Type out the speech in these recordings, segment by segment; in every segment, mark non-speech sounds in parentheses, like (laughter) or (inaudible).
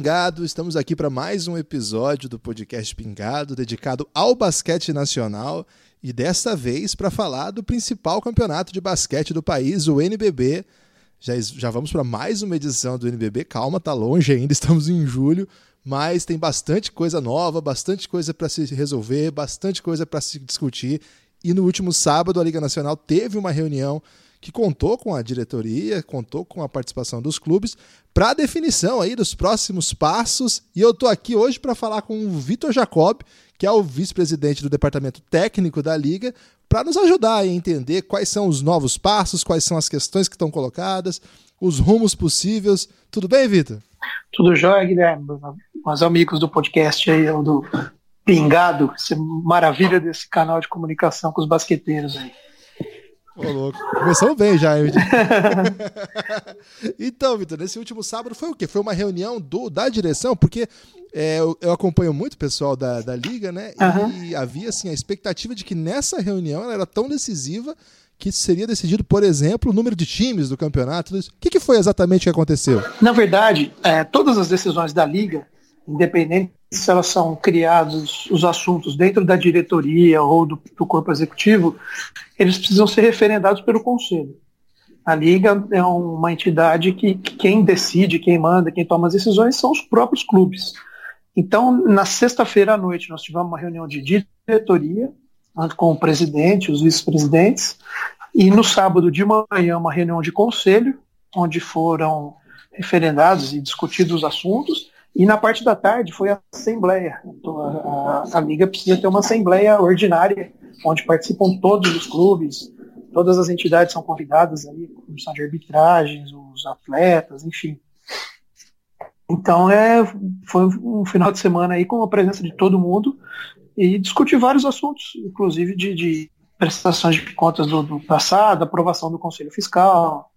Pingado. Estamos aqui para mais um episódio do podcast Pingado dedicado ao basquete nacional e desta vez para falar do principal campeonato de basquete do país, o NBB. Já, já vamos para mais uma edição do NBB. Calma, tá longe ainda, (laughs) estamos em julho, mas tem bastante coisa nova, bastante coisa para se resolver, bastante coisa para se discutir. E no último sábado a Liga Nacional teve uma reunião que contou com a diretoria, contou com a participação dos clubes para a definição aí dos próximos passos. E eu estou aqui hoje para falar com o Vitor Jacob, que é o vice-presidente do departamento técnico da liga, para nos ajudar a entender quais são os novos passos, quais são as questões que estão colocadas, os rumos possíveis. Tudo bem, Vitor? Tudo jóia, Guilherme. Meus amigos do podcast aí, do Pingado, essa maravilha desse canal de comunicação com os basqueteiros aí. Ô, louco. Começamos bem já, hein? (laughs) então, Vitor, nesse último sábado foi o quê? Foi uma reunião do, da direção, porque é, eu, eu, acompanho muito o pessoal da, da Liga, né? Uhum. E havia assim, a expectativa de que nessa reunião ela era tão decisiva que seria decidido, por exemplo, o número de times do campeonato. O que, que foi exatamente que aconteceu? Na verdade, é, todas as decisões da Liga, independente elas são criados os assuntos dentro da diretoria ou do, do, corpo executivo, eles precisam ser referendados pelo conselho. A liga é uma entidade que, que quem decide, quem manda, quem toma as decisões são os próprios clubes. Então, na sexta-feira à noite, nós tivemos uma reunião de diretoria com o presidente, os vice-presidentes, e no sábado de manhã uma reunião de conselho, onde foram referendados e discutidos os assuntos, e na parte da tarde foi a assembleia. Então, a, a, Liga precisa ter uma assembleia ordinária, onde participam todos os clubes, todas as entidades são convidadas aí, comissão de arbitragens, os atletas, enfim. Então é, foi um final de semana aí com a presença de todo mundo e discutir vários assuntos, inclusive de, de prestações de contas do, do passado, aprovação do Conselho Fiscal,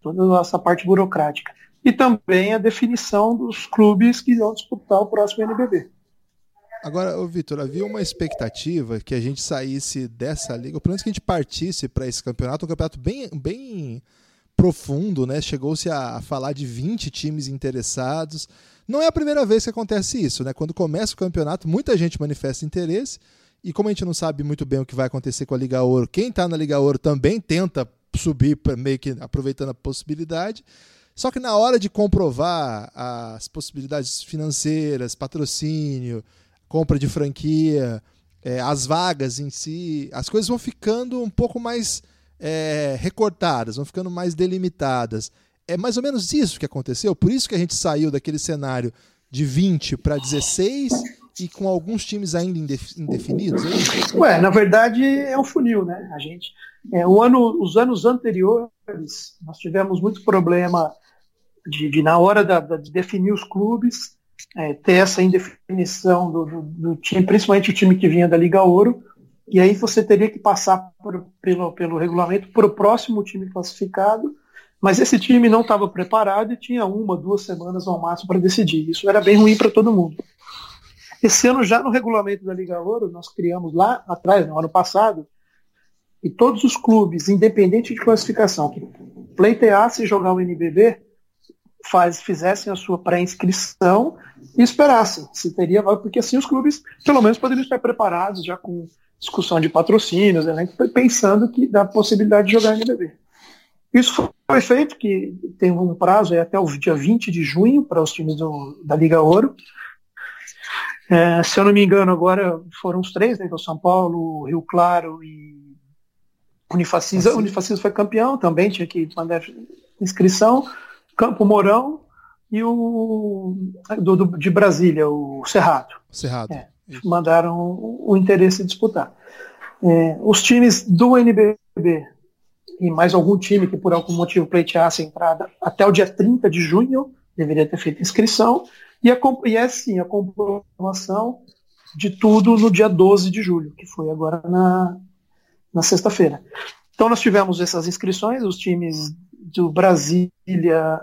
toda essa parte burocrática e também a definição dos clubes que vão disputar o próximo NBB. Agora, Vitor, havia uma expectativa que a gente saísse dessa liga, ou pelo menos que a gente partisse para esse campeonato, um campeonato bem, bem profundo, né? Chegou-se a, falar de 20 times interessados. Não é a primeira vez que acontece isso, né? Quando começa o campeonato, muita gente manifesta interesse, e como a gente não sabe muito bem o que vai acontecer com a Liga Ouro, quem está na Liga Ouro também tenta subir, meio que aproveitando a possibilidade. Só que na hora de comprovar as possibilidades financeiras, patrocínio, compra de franquia, é, as vagas em si, as coisas vão ficando um pouco mais é, recortadas, vão ficando mais delimitadas. É mais ou menos isso que aconteceu, por isso que a gente saiu daquele cenário de 20 para 16 e com alguns times ainda indefinidos? É Ué, na verdade é um funil, né? A gente, é, ano, os anos anteriores nós tivemos muito problema de, de na hora da, de definir os clubes, é, ter essa indefinição do, do, do, time, principalmente o time que vinha da Liga Ouro, e aí você teria que passar por, pelo, pelo regulamento para o próximo time classificado, mas esse time não estava preparado e tinha uma, duas semanas ao máximo para decidir. Isso era bem ruim para todo mundo. Esse ano, já no regulamento da Liga Ouro, nós criamos lá atrás, no ano passado, e todos os clubes, independente de classificação, que pleiteassem jogar o NBB, faz, fizessem a sua pré-inscrição e esperassem se teria porque assim os clubes pelo menos poderiam estar preparados já com discussão de patrocínios, né, pensando que dá possibilidade de jogar NBB. Isso foi feito, que tem um prazo é até o dia 20 de junho para os times do, da Liga Ouro. É, se eu não me engano, agora foram os três, né, o São Paulo, Rio Claro e Unifacisa. Unifacisa foi campeão, também tinha que mandar inscrição. Campo Mourão e o do, do, de Brasília, o Cerrado. Cerrado. É, mandaram o, o, interesse em disputar. É, os times do NBB e mais algum time que por algum motivo pleiteasse a entrada até o dia 30 de junho deveria ter feito inscrição e, a, e é sim a comprovação de tudo no dia 12 de julho, que foi agora na, na sexta-feira. Então nós tivemos essas inscrições, os times do Brasília,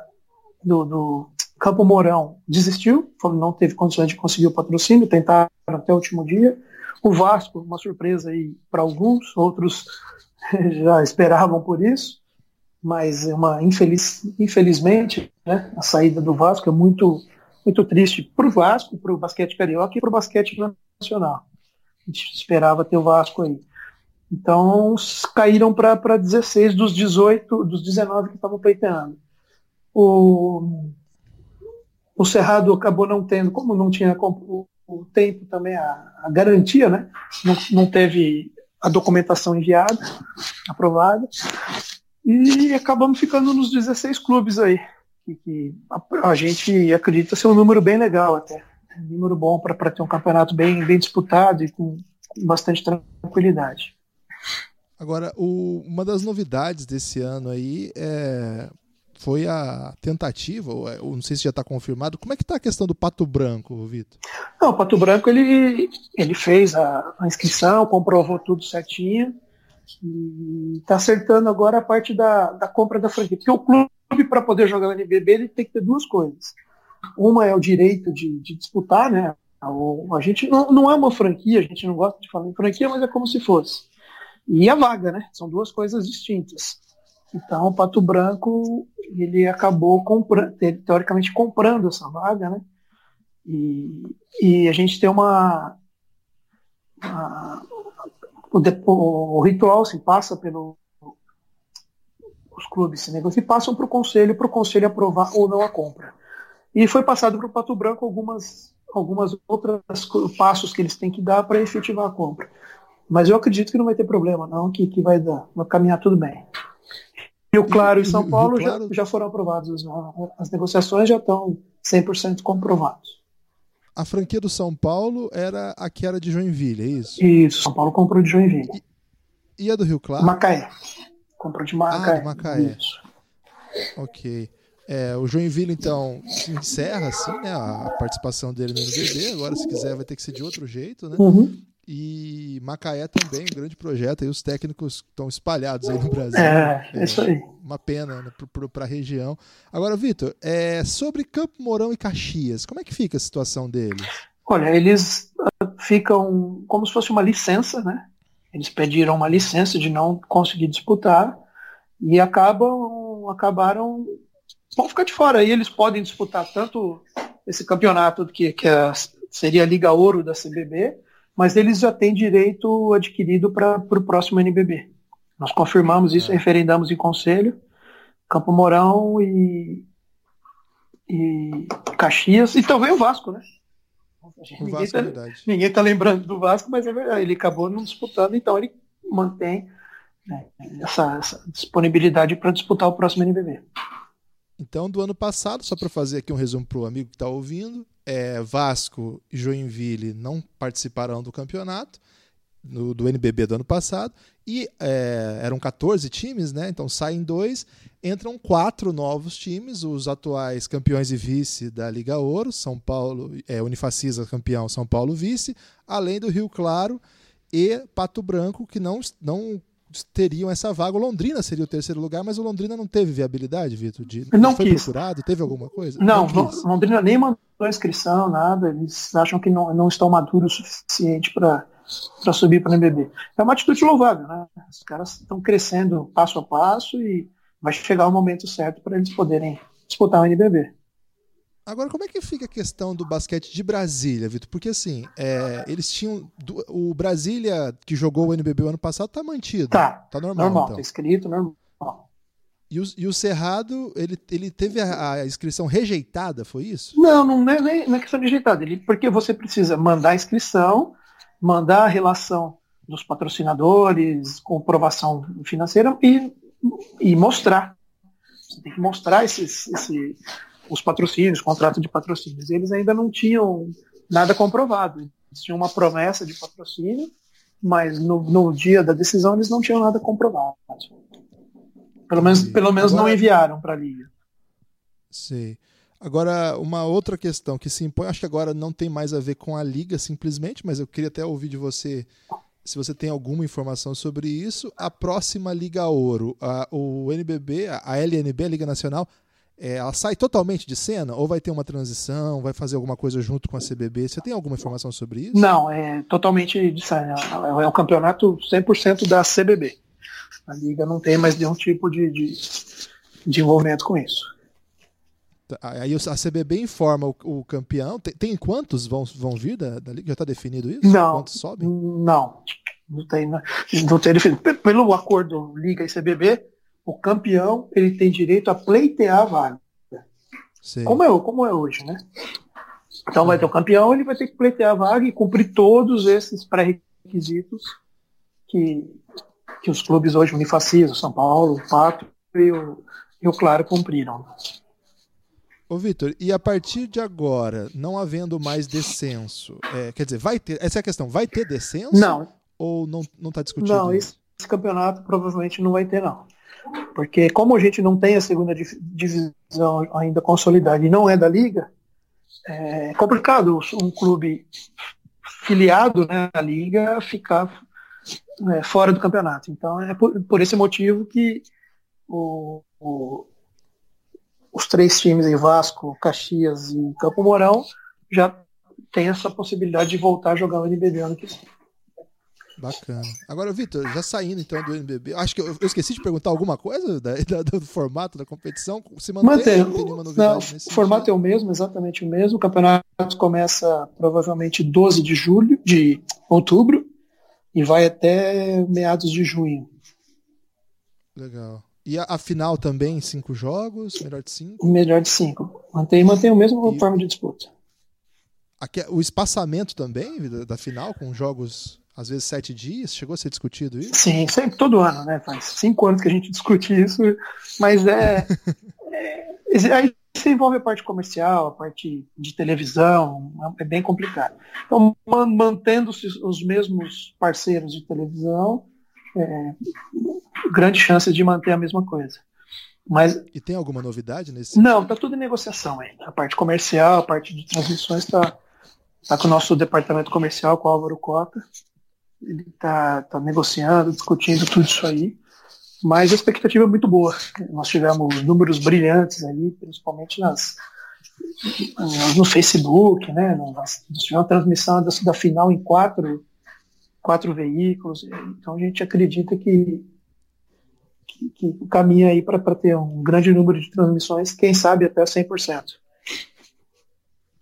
do, do Campo Mourão, desistiu, não teve condições de conseguir o patrocínio, tentaram até o último dia. O Vasco, uma surpresa aí para alguns, outros (laughs) já esperavam por isso, mas uma infeliz, infelizmente né? A saída do Vasco é muito, muito triste para o Vasco, para o basquete carioca e para o basquete nacional. A gente esperava ter o Vasco aí. Então caíram para 16 dos 18, dos 19 que estavam pleiteando. O, o Cerrado acabou não tendo, como não tinha o, o tempo também, a, a garantia, né? Não, não teve a documentação enviada, aprovada, e acabamos ficando nos 16 clubes aí, que, que a, a, gente acredita ser um número bem legal até, um número bom para ter um campeonato bem, bem disputado e com, com bastante tranquilidade. Agora, o, uma das novidades desse ano aí é, foi a tentativa, ou, ou não sei se já está confirmado. Como é que está a questão do Pato Branco, Vitor? Não, o Pato Branco ele, ele fez a, a inscrição, comprovou tudo certinho e está acertando agora a parte da, da compra da franquia. Porque o clube, para poder jogar o NBB, ele tem que ter duas coisas. Uma é o direito de, de disputar, né? A, a gente não, não é uma franquia, a gente não gosta de falar em franquia, mas é como se fosse e a vaga, né? São duas coisas distintas. Então, o Pato Branco ele acabou comprando, teoricamente comprando essa vaga, né? E, e a gente tem uma, uma o, o, ritual se assim, passa pelo os clubes se e passam para o conselho para o conselho aprovar ou não a compra. E foi passado para o Pato Branco algumas algumas outras passos que eles têm que dar para efetivar a compra. Mas eu acredito que não vai ter problema, não, que, que vai dar, vai caminhar tudo bem. Rio Claro e São Paulo claro... já, já foram aprovados, as negociações já estão 100% comprovados. A franquia do São Paulo era a que era de Joinville, é isso? Isso, São Paulo comprou de Joinville. E, e a do Rio Claro? Macaé. Comprou de Macaé. Ah, de Macaé. Isso. Ok. É, o Joinville, então, encerra assim, né, a participação dele no NBB. Agora, se quiser, vai ter que ser de outro jeito, né? Uhum. E Macaé também, um grande projeto. E os técnicos estão espalhados aí no Brasil. É, é isso aí. Uma pena né, para a região. Agora, Vitor, é, sobre Campo Mourão e Caxias, como é que fica a situação deles? Olha, eles ah, ficam como se fosse uma licença, né? Eles pediram uma licença de não conseguir disputar e acabam, acabaram, vão ficar de fora. Aí eles podem disputar tanto esse campeonato que, que é, seria a Liga Ouro da CBB, mas eles já têm direito adquirido para o próximo NBB. Nós confirmamos isso, é. referendamos em conselho, Campo Mourão e, e Caxias, e também o Vasco, né? Ninguém está é ninguém tá lembrando do Vasco, mas é verdade, ele acabou não disputando, então ele mantém né, essa, essa disponibilidade para disputar o próximo NBB. Então, do ano passado, só para fazer aqui um resumo para o amigo que está ouvindo, é, Vasco e Joinville não participarão do campeonato no, do NBB do ano passado e é, eram 14 times, né? Então saem dois, entram quatro novos times, os atuais campeões e vice da Liga Ouro, São Paulo, é, Unifacisa campeão, São Paulo vice, além do Rio Claro e Pato Branco que não não teriam essa vaga. O Londrina seria o terceiro lugar, mas o Londrina não teve viabilidade, Vitor? De, não foi quis. procurado? Teve alguma coisa? Não, não Londrina nem mandou inscrição, nada. Eles acham que não, não estão maduros o suficiente para subir para o NBB. É uma atitude louvável, né? Os caras estão crescendo passo a passo e vai chegar o momento certo para eles poderem disputar o NBB. Agora, como é que fica a questão do basquete de Brasília, Vitor? Porque assim, é, eles tinham. O Brasília que jogou o NBB o ano passado tá mantido. Tá. Tá normal. Normal, então. tá escrito, normal. E o, e o Cerrado, ele, ele teve a, a, inscrição rejeitada, foi isso? Não, não é, nem, não é questão de rejeitada. Ele, porque você precisa mandar a inscrição, mandar a relação dos patrocinadores, comprovação financeira e, e mostrar. Você tem que mostrar esses, esse, os patrocínios, contrato de patrocínios. Eles ainda não tinham nada comprovado. Eles tinham uma promessa de patrocínio, mas no, no dia da decisão eles não tinham nada comprovado. Pelo menos, pelo menos Agora, não enviaram para a liga. Sim. Agora, uma outra questão que se impõe, acho que agora não tem mais a ver com a liga simplesmente, mas eu queria até ouvir de você se você tem alguma informação sobre isso. A próxima Liga Ouro, a, o NBB, a LNB, a Liga Nacional, é, ela sai totalmente de cena ou vai ter uma transição, vai fazer alguma coisa junto com a CBB? Você tem alguma informação sobre isso? Não, é totalmente de cena. É um campeonato 100% da CBB. A liga não tem mais nenhum tipo de, de, de envolvimento com isso. Tá, aí a CBB informa o, o campeão. Tem, tem, quantos vão, vão vir da, da liga? Já está definido isso? Não. Quantos sobem? Não. Não tem, não, não tem definido. Pelo acordo Liga e CBB, o campeão ele tem direito a pleitear a vaga. Como é, como é hoje, né? Então vai ter o campeão, ele vai ter que pleitear a vaga e cumprir todos esses pré-requisitos que, que os clubes hoje, Unifacis, o São Paulo, o Pato e o, e o Claro cumpriram. Ô, Vitor, e a partir de agora, não havendo mais descenso, é, quer dizer, vai ter. Essa é a questão, vai ter descenso? Não. Ou não está discutido? Não, esse, esse campeonato provavelmente não vai ter, não. Porque como a gente não tem a segunda divisão ainda consolidada e não é da liga, é complicado um clube filiado né, na liga ficar é, fora do campeonato. Então é por, por esse motivo que o, o, os três times em Vasco, Caxias e Campo Mourão já tem essa possibilidade de voltar a jogar o NBB ano que vem. Bacana. Agora, Vitor, já saindo então do NBB, acho que eu, eu esqueci de perguntar alguma coisa da, (laughs) da, do formato da competição. Se mantém, mantém. Não, não o formato é o mesmo, exatamente o mesmo. O campeonato começa provavelmente 12 de julho, de outubro, e vai até meados de junho. Legal. E a, a, final também, cinco jogos, melhor de cinco? Melhor de cinco. Mantém, mantém o mesmo e... forma de disputa. Aqui, o espaçamento também da, da, final, com jogos às vezes sete dias, chegou a ser discutido isso? Sim, sempre, todo ano, né? Faz cinco anos que a gente discute isso, mas é, (laughs) é aí se envolve a parte comercial, a parte de televisão, é bem complicado. Então, mantendo-se os mesmos parceiros de televisão, é, grande chance de manter a mesma coisa. Mas, e tem alguma novidade nesse? Não, está tudo em negociação ainda. A parte comercial, a parte de transmissões está tá com o nosso departamento comercial, com o Álvaro Cota. Ele está tá negociando, discutindo tudo isso aí. Mas a expectativa é muito boa. Nós tivemos números brilhantes aí, principalmente nas, no Facebook, né? Nós tivemos a transmissão da, da final em quatro, quatro veículos. Então a gente acredita que que, que caminha aí para ter um grande número de transmissões, quem sabe até 100%.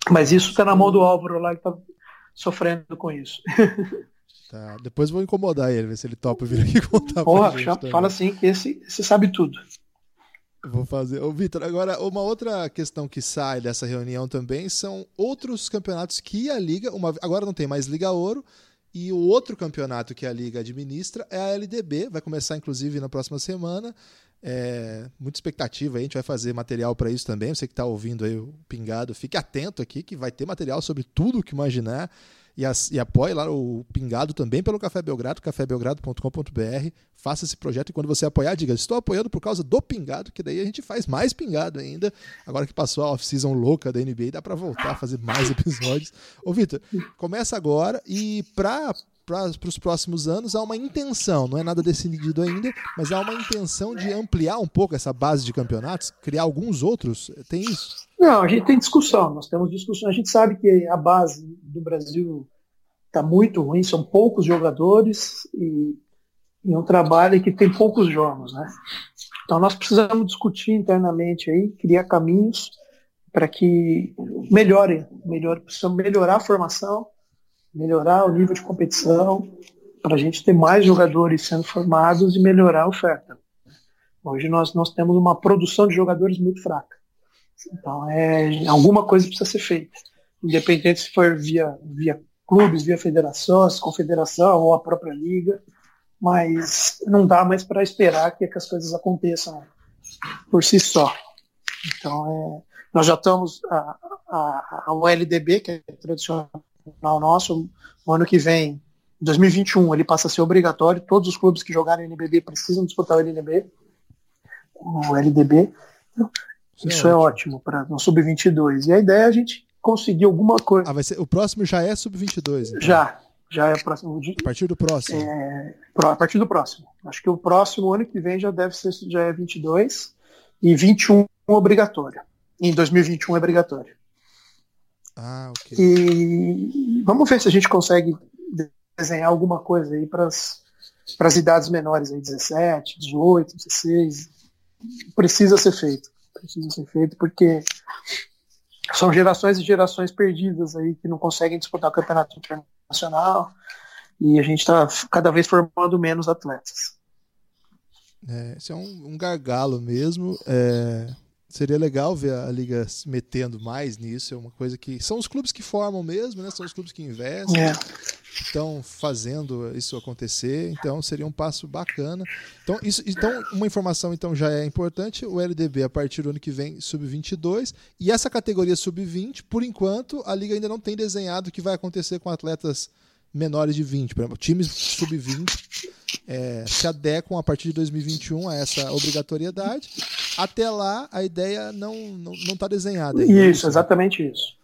Mas isso está na mão do Álvaro lá que está sofrendo com isso. (laughs) Tá, depois vou incomodar ele, ver se ele topa vir aqui (laughs) contar Porra, pra gente fala assim que esse, esse sabe tudo. Vou fazer. Ô, Vitor, agora uma outra questão que sai dessa reunião também são outros campeonatos que a Liga, uma, agora não tem mais Liga Ouro, e o outro campeonato que a Liga administra é a LDB, vai começar inclusive na próxima semana. É, muita expectativa aí, a gente vai fazer material para isso também. Você que está ouvindo aí o Pingado, fique atento aqui que vai ter material sobre tudo o que imaginar e, as, e apoie lá o Pingado também pelo Café Belgrado, cafébelgrado.com.br. Faça esse projeto e quando você apoiar, diga: estou apoiando por causa do Pingado, que daí a gente faz mais Pingado ainda. Agora que passou a off-season louca da NBA, dá para voltar a fazer mais (laughs) episódios. Ô, Vitor, começa agora e para para os próximos anos há uma intenção, não é nada decidido ainda, mas há uma intenção de ampliar um pouco essa base de campeonatos, criar alguns outros. Tem isso? Não, a gente tem discussão, nós temos discussão. A gente sabe que a base do Brasil está muito ruim, são poucos jogadores e, e um trabalho que tem poucos jogos, né? Então nós precisamos discutir internamente aí, criar caminhos para que melhorem, melhore, precisamos melhorar a formação, melhorar o nível de competição, para a gente ter mais jogadores sendo formados e melhorar a oferta. Hoje nós, nós temos uma produção de jogadores muito fraca. Então, é, alguma coisa precisa ser feita. Independente se for via, via clubes, via federações, confederação ou a própria liga, mas não dá mais para esperar que, que, as coisas aconteçam por si só. Então, é, nós já estamos, a, a, a OLDB, que é tradicional nosso, o ano que vem, 2021, ele passa a ser obrigatório. Todos os clubes que jogarem NBB precisam disputar o LNB, o LDB. Isso é, é ótimo para no sub-22. E a ideia é a gente conseguir alguma coisa. Ah, vai ser, o próximo já é sub-22? Então. Já, já é o próximo. A partir do próximo? É, a partir do próximo. Acho que o próximo ano que vem já deve ser já é 22 e 21 obrigatório. Em 2021 é obrigatório. Ah, ok. E vamos ver se a gente consegue desenhar alguma coisa aí para as idades menores, aí, 17, 18, 16. Precisa ser feito. precisa ser feito, porque são gerações e gerações perdidas aí que não conseguem disputar o campeonato internacional e a gente está cada vez formando menos atletas. É, esse é um, um gargalo mesmo. É, seria legal ver a liga se metendo mais nisso. É uma coisa que são os clubes que formam mesmo, né? São os clubes que investem. É. Estão fazendo isso acontecer, então seria um passo bacana. Então, isso, então, uma informação então já é importante. O LDB a partir do ano que vem sub-22 e essa categoria sub-20, por enquanto, a liga ainda não tem desenhado o que vai acontecer com atletas menores de 20, por exemplo, times sub-20 é, se adequam a partir de 2021 a essa obrigatoriedade. Até lá, a ideia não está não, não tá desenhada. Isso, exatamente isso.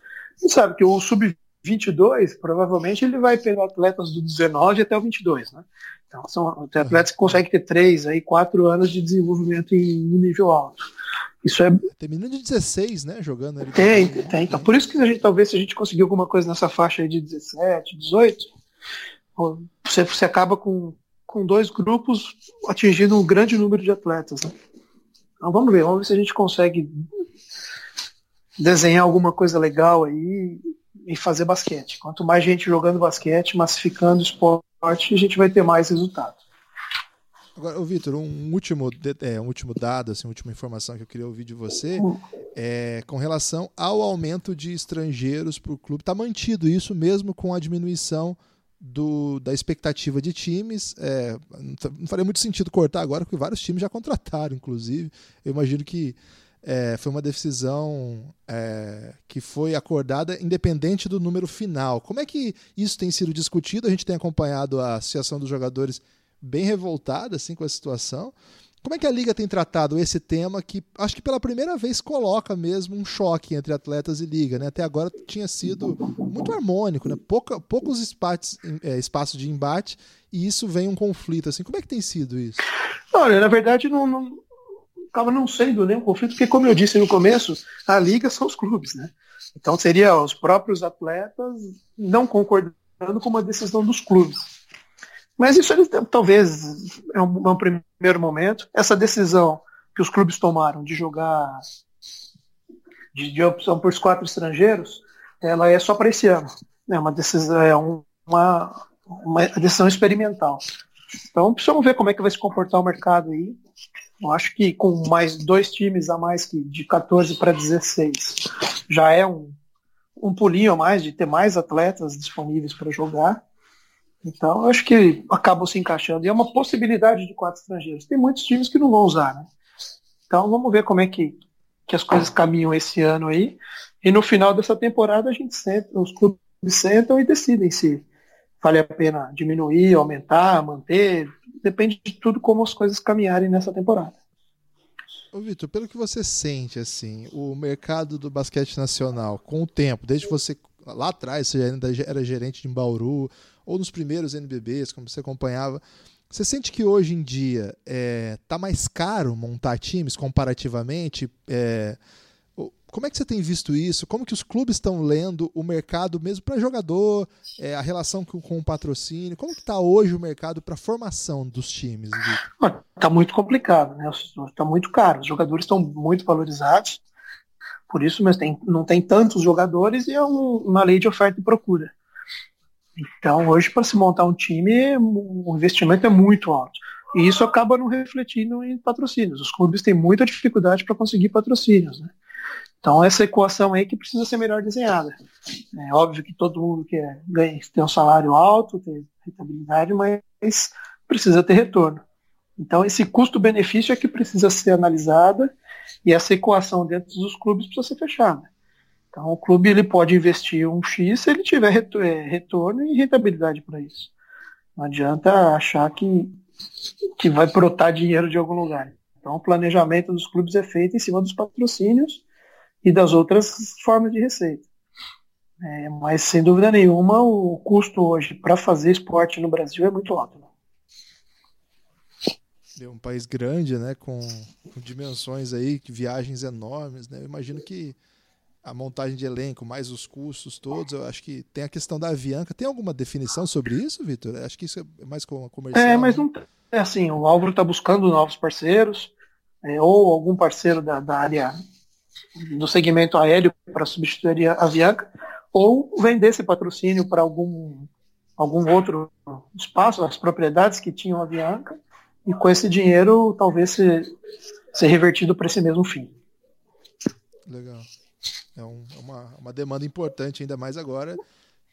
E sabe que o sub-22, provavelmente, ele vai pegar atletas do 19 até o 22, né? Então, são atletas que conseguem ter 3, aí, 4 anos de desenvolvimento em um nível alto. Isso é. Tem menino de 16, né? Jogando ali. Tem, tem. Então, por isso que a gente, talvez, se a gente conseguir alguma coisa nessa faixa aí de 17, 18, você, você acaba com, com dois grupos atingindo um grande número de atletas. Né? Então vamos ver, vamos ver se a gente consegue desenhar alguma coisa legal aí e fazer basquete. Quanto mais gente jogando basquete, massificando o esporte, a gente vai ter mais resultado. Agora, Vitor, um último, é, um último dado, assim, uma última informação que eu queria ouvir de você hum. é com relação ao aumento de estrangeiros para o clube. Está mantido isso mesmo com a diminuição do, da expectativa de times. É, não faria muito sentido cortar agora, porque vários times já contrataram, inclusive. Eu imagino que é, foi uma decisão é, que foi acordada independente do número final. Como é que isso tem sido discutido? A gente tem acompanhado a Associação dos Jogadores bem revoltada assim, com a situação. Como é que a liga tem tratado esse tema que acho que pela primeira vez coloca mesmo um choque entre atletas e liga, né? Até agora tinha sido muito harmônico, né? Pouca, poucos espaços, é, espaços de embate e isso vem um conflito. Assim, como é que tem sido isso? Olha, na verdade não, não acaba não sendo nenhum conflito, porque como eu disse no começo, a liga são os clubes, né? Então seria os próprios atletas não concordando com uma decisão dos clubes. Mas isso talvez é um, é um, primeiro momento. Essa decisão que os clubes tomaram de jogar de, de opção por quatro estrangeiros, ela é só para esse ano. É uma decisão, é uma, uma decisão experimental. Então precisamos ver como é que vai se comportar o mercado aí. Eu acho que com mais dois times a mais que de 14 para 16 já é um, um pulinho a mais de ter mais atletas disponíveis para jogar. Então, eu acho que acabam se encaixando. E é uma possibilidade de quatro estrangeiros. Tem muitos times que não vão usar, né? Então, vamos ver como é que, que as coisas caminham esse ano aí. E no final dessa temporada, a gente senta, os clubes sentam e decidem se vale a pena diminuir, aumentar, manter. Depende de tudo como as coisas caminharem nessa temporada. Ô, Vitor, pelo que você sente, assim, o mercado do basquete nacional, com o tempo, desde você lá atrás, você ainda era gerente de Bauru, ou nos primeiros NBBs, como você acompanhava, você sente que hoje em dia é, tá mais caro montar times comparativamente? É, como é que você tem visto isso? Como que os clubes estão lendo o mercado mesmo para jogador, é, a relação com, com, o patrocínio? Como que está hoje o mercado para formação dos times? Está muito complicado, né? Está muito caro. Os jogadores estão muito valorizados, por isso, mas tem, não tem tantos jogadores e é um, uma lei de oferta e procura. Então, hoje, para se montar um time, o investimento é muito alto. E isso acaba não refletindo em patrocínios. Os clubes têm muita dificuldade para conseguir patrocínios. Né? Então, essa equação aí que precisa ser melhor desenhada. É óbvio que todo mundo quer ganhar, ter um salário alto, ter rentabilidade, mas precisa ter retorno. Então, esse custo-benefício é que precisa ser analisada e essa equação dentro dos clubes precisa ser fechada. Então, o clube ele pode investir um X se ele tiver é, retorno e rentabilidade para isso. Não adianta achar que, que vai brotar dinheiro de algum lugar. Então, o planejamento dos clubes é feito em cima dos patrocínios e das outras formas de receita. É, mas, sem dúvida nenhuma, o custo hoje para fazer esporte no Brasil é muito alto. Né? É um país grande, né, com, com dimensões aí, viagens enormes, né? Eu imagino que a montagem de elenco, mais os custos todos. Eu acho que tem a questão da Avianca. Tem alguma definição sobre isso, Vitor? Acho que isso é mais comercial. É, mas né? não é assim. O Álvaro está buscando novos parceiros. é, ou algum parceiro da, da área do segmento aéreo para substituir a Avianca, ou vender esse patrocínio para algum, algum outro espaço, as propriedades que tinham a Avianca, e com esse dinheiro talvez ser, ser revertido para esse mesmo fim. Legal. É um, é uma, uma demanda importante, ainda mais agora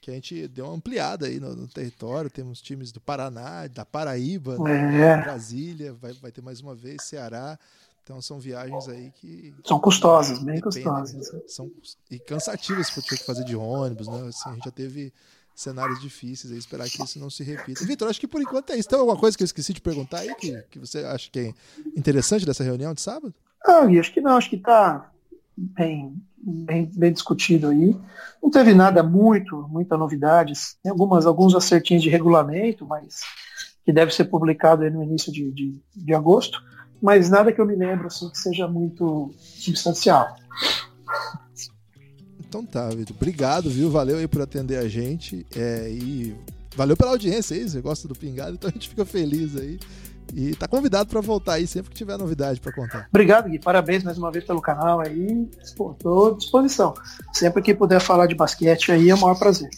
que a gente deu uma ampliada aí no, no território. Temos times do Paraná, da Paraíba, é. Brasília, vai, vai ter mais uma vez, Ceará. Então são viagens aí que. São custosas, bem dependem, custosas. São, e cansativas para ter que fazer de ônibus, né? Assim, a gente já teve cenários difíceis aí, esperar que isso não se repita. Vitor, acho que por enquanto é isso. Tem alguma coisa que eu esqueci de perguntar aí que, que você acha que é interessante dessa reunião de sábado? Ah, acho que não, acho que está bem, bem, bem discutido aí. Não teve nada muito, muita novidades. Tem algumas, alguns acertinhos de regulamento, mas que deve ser publicado no início de, de, de agosto, mas nada que eu me lembro assim, que seja muito substancial. Então tá, Vitor. Obrigado, viu? Valeu aí por atender a gente. É, e valeu pela audiência aí. Você gosta do Pingado, então a gente fica feliz aí. E tá convidado para voltar aí sempre que tiver novidade para contar. Obrigado, Gui. Parabéns mais uma vez pelo canal aí. Pô, tô à disposição. Sempre que puder falar de basquete aí é o maior prazer.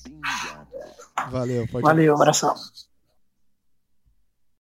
Valeu, pode Valeu, abração.